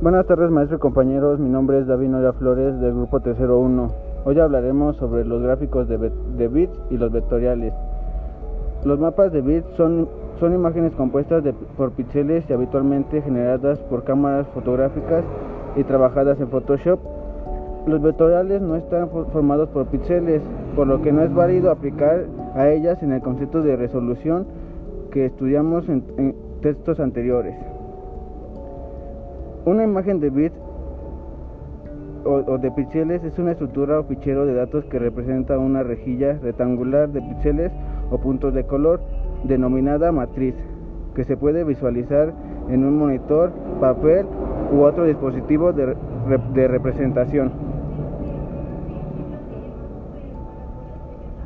Buenas tardes maestro y compañeros, mi nombre es David Noria Flores del grupo Tercero 1. Hoy hablaremos sobre los gráficos de, de bits y los vectoriales. Los mapas de bits son, son imágenes compuestas por píxeles y habitualmente generadas por cámaras fotográficas y trabajadas en Photoshop. Los vectoriales no están formados por píxeles, por lo que no es válido aplicar a ellas en el concepto de resolución que estudiamos en textos anteriores. Una imagen de bits o, de píxeles es una estructura o fichero de datos que representa una rejilla rectangular de píxeles o puntos de color denominada matriz, que se puede visualizar en un monitor, papel u otro dispositivo de, representación.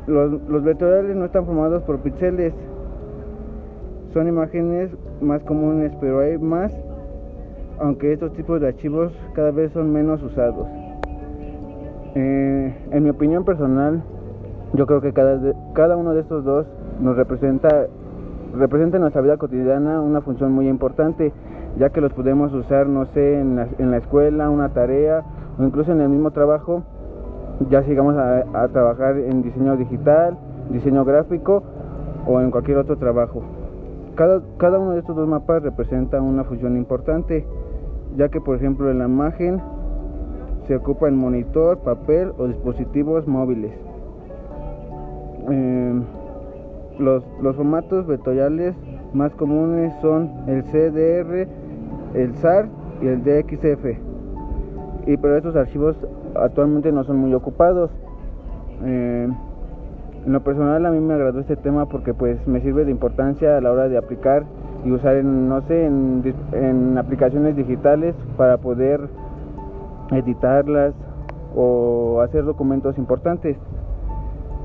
Los, los vectoriales no están formados por píxeles, son imágenes más comunes, pero hay más aunque estos tipos de archivos cada vez son menos usados. Eh, en mi opinión personal, yo creo que cada, uno de estos dos nos representa, representa en nuestra vida cotidiana una función muy importante, ya que los podemos usar, no sé, en la, en la escuela, una tarea o incluso en el mismo trabajo, ya sigamos a, a trabajar en diseño digital, diseño gráfico o en cualquier otro trabajo. Cada, uno de estos dos mapas representa una función importante ya que por ejemplo en la imagen se ocupa el monitor, papel o dispositivos móviles. Eh, los, los, formatos vectoriales más comunes son el CDR, el SAR y el DXF. Y pero estos archivos actualmente no son muy ocupados. Eh, en lo personal a mí me agradó este tema porque pues me sirve de importancia a la hora de aplicar y usar en, no sé, en, aplicaciones digitales para poder editarlas o hacer documentos importantes.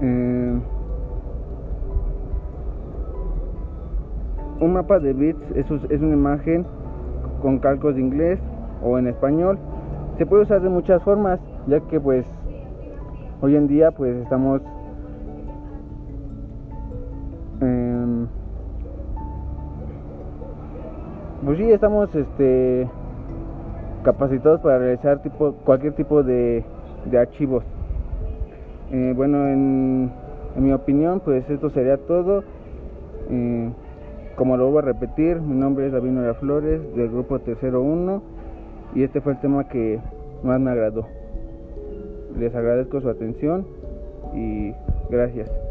Eh, un mapa de bits es, es una imagen con calcos de inglés o en español. Se puede usar de muchas formas, ya que pues hoy en día pues estamos pues sí estamos este capacitados para realizar tipo cualquier tipo de, de archivos. Eh, bueno en, mi opinión pues esto sería todo. Eh, como lo voy a repetir mi nombre es David Nora Flores del grupo Tercero 1 y este fue el tema que más me agradó. Les agradezco su atención y gracias